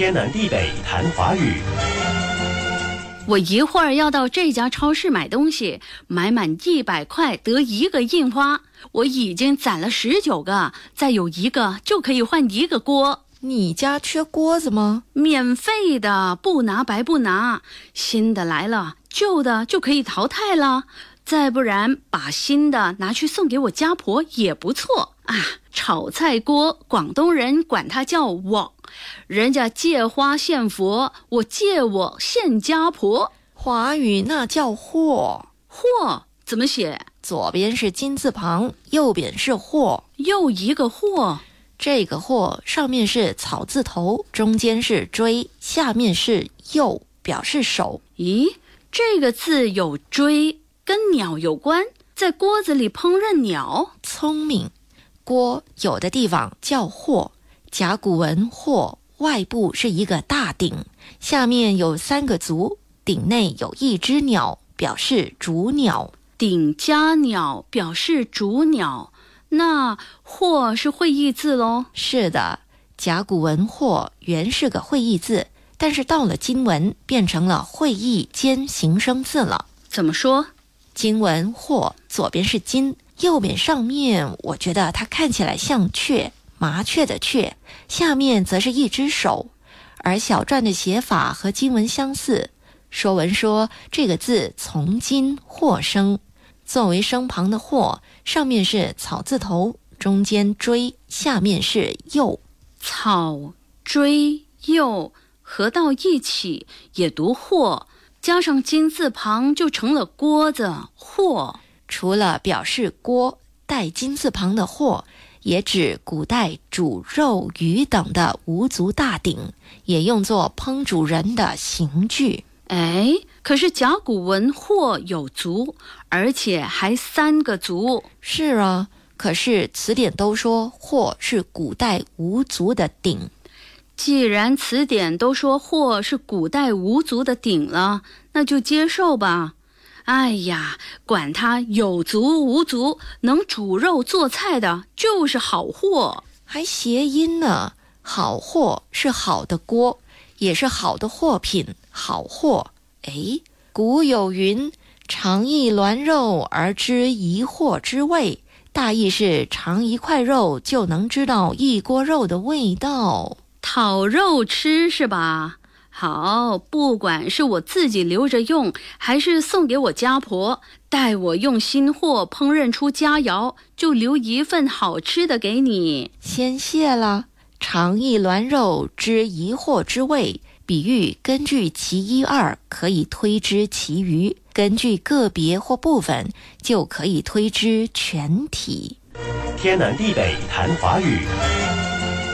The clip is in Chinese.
天南地北谈华语。我一会儿要到这家超市买东西，买满一百块得一个印花。我已经攒了十九个，再有一个就可以换一个锅。你家缺锅子吗？免费的，不拿白不拿。新的来了，旧的就可以淘汰了。再不然，把新的拿去送给我家婆也不错啊。炒菜锅，广东人管它叫网，人家借花献佛，我借我献家婆。华语那叫货，货怎么写？左边是金字旁，右边是货，又一个货。这个货上面是草字头，中间是锥，下面是右，表示手。咦，这个字有锥，跟鸟有关，在锅子里烹饪鸟。聪明。锅有的地方叫镬，甲骨文镬外部是一个大鼎，下面有三个足，鼎内有一只鸟，表示主鸟。鼎加鸟表示主鸟，那镬是会意字喽？是的，甲骨文镬原是个会意字，但是到了金文变成了会意兼形声字了。怎么说？金文或左边是金。右边上面，我觉得它看起来像雀，麻雀的雀，下面则是一只手，而小篆的写法和金文相似。说文说这个字从金或生，作为声旁的或，上面是草字头，中间锥，下面是又，草锥又合到一起也读或，加上金字旁就成了锅子或。除了表示锅带金字旁的“或”，也指古代煮肉、鱼等的无足大鼎，也用作烹煮人的刑具。哎，可是甲骨文“或”有足，而且还三个足。是啊，可是词典都说“或”是古代无足的鼎。既然词典都说“货”是古代无足的鼎了，那就接受吧。哎呀，管他有足无足，能煮肉做菜的就是好货，还谐音呢。好货是好的锅，也是好的货品，好货。哎，古有云：“尝一卵肉而知一货之味。”大意是尝一块肉就能知道一锅肉的味道，讨肉吃是吧？好，不管是我自己留着用，还是送给我家婆，待我用新货烹饪出佳肴，就留一份好吃的给你。先谢了。尝一卵肉，知一货之味，比喻根据其一二可以推知其余，根据个别或部分就可以推知全体。天南地北谈华语。